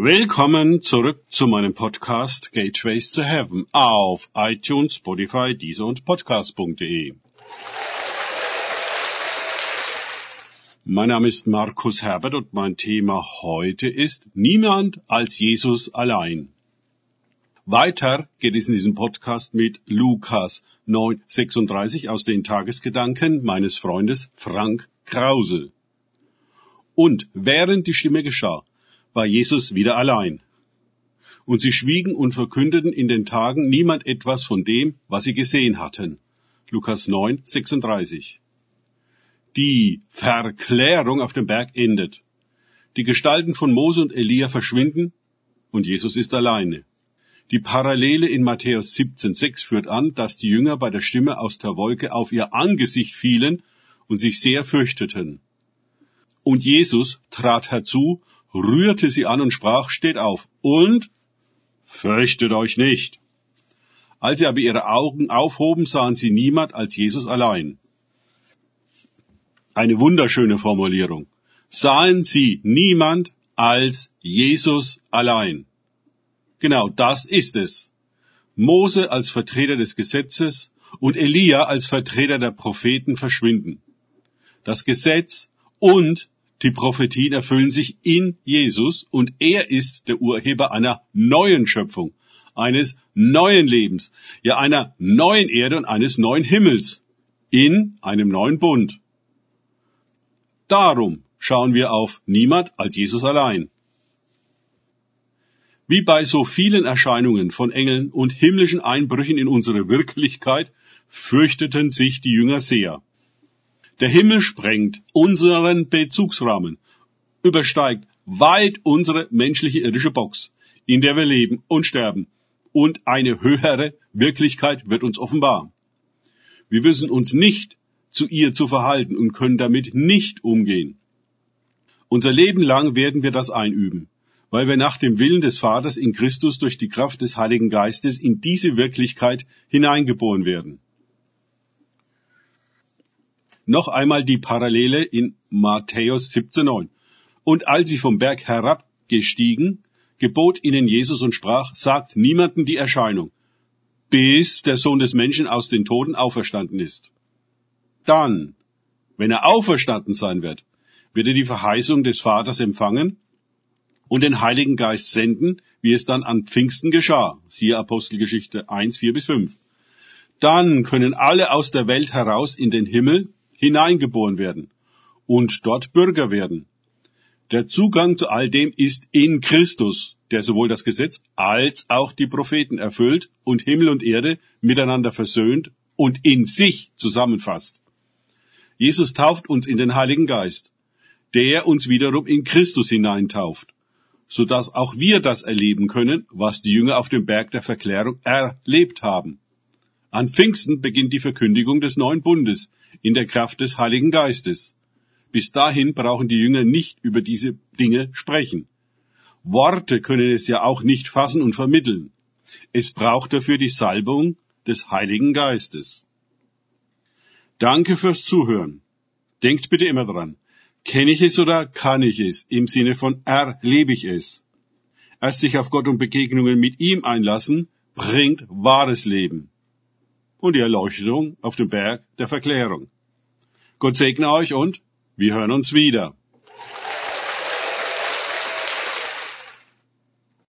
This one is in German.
Willkommen zurück zu meinem Podcast Gateways to Heaven auf iTunes, Spotify, Deezer und Podcast.de. Mein Name ist Markus Herbert und mein Thema heute ist Niemand als Jesus allein. Weiter geht es in diesem Podcast mit Lukas 9,36 aus den Tagesgedanken meines Freundes Frank Krause. Und während die Stimme geschah, war Jesus wieder allein. Und sie schwiegen und verkündeten in den Tagen niemand etwas von dem, was sie gesehen hatten. Lukas 9, 36. Die Verklärung auf dem Berg endet. Die Gestalten von Mose und Elia verschwinden und Jesus ist alleine. Die Parallele in Matthäus 17,6 führt an, dass die Jünger bei der Stimme aus der Wolke auf ihr Angesicht fielen und sich sehr fürchteten. Und Jesus trat herzu rührte sie an und sprach, steht auf und fürchtet euch nicht. Als sie aber ihre Augen aufhoben, sahen sie niemand als Jesus allein. Eine wunderschöne Formulierung. Sahen sie niemand als Jesus allein. Genau das ist es. Mose als Vertreter des Gesetzes und Elia als Vertreter der Propheten verschwinden. Das Gesetz und die Prophetien erfüllen sich in Jesus und er ist der Urheber einer neuen Schöpfung, eines neuen Lebens, ja einer neuen Erde und eines neuen Himmels in einem neuen Bund. Darum schauen wir auf niemand als Jesus allein. Wie bei so vielen Erscheinungen von Engeln und himmlischen Einbrüchen in unsere Wirklichkeit fürchteten sich die Jünger sehr. Der Himmel sprengt unseren Bezugsrahmen, übersteigt weit unsere menschliche irdische Box, in der wir leben und sterben, und eine höhere Wirklichkeit wird uns offenbar. Wir wissen uns nicht zu ihr zu verhalten und können damit nicht umgehen. Unser Leben lang werden wir das einüben, weil wir nach dem Willen des Vaters in Christus durch die Kraft des Heiligen Geistes in diese Wirklichkeit hineingeboren werden. Noch einmal die Parallele in Matthäus 17,9. Und als sie vom Berg herabgestiegen, gebot ihnen Jesus und sprach, sagt niemanden die Erscheinung, bis der Sohn des Menschen aus den Toten auferstanden ist. Dann, wenn er auferstanden sein wird, wird er die Verheißung des Vaters empfangen und den Heiligen Geist senden, wie es dann an Pfingsten geschah. Siehe Apostelgeschichte 1, 4 bis 5. Dann können alle aus der Welt heraus in den Himmel hineingeboren werden und dort Bürger werden. Der Zugang zu all dem ist in Christus, der sowohl das Gesetz als auch die Propheten erfüllt und Himmel und Erde miteinander versöhnt und in sich zusammenfasst. Jesus tauft uns in den Heiligen Geist, der uns wiederum in Christus hineintauft, so dass auch wir das erleben können, was die Jünger auf dem Berg der Verklärung erlebt haben. An Pfingsten beginnt die Verkündigung des neuen Bundes in der Kraft des Heiligen Geistes. Bis dahin brauchen die Jünger nicht über diese Dinge sprechen. Worte können es ja auch nicht fassen und vermitteln. Es braucht dafür die Salbung des Heiligen Geistes. Danke fürs Zuhören. Denkt bitte immer dran. Kenne ich es oder kann ich es? Im Sinne von erlebe ich es. Erst sich auf Gott und Begegnungen mit ihm einlassen, bringt wahres Leben und die Erleuchtung auf dem Berg der Verklärung. Gott segne euch und wir hören uns wieder.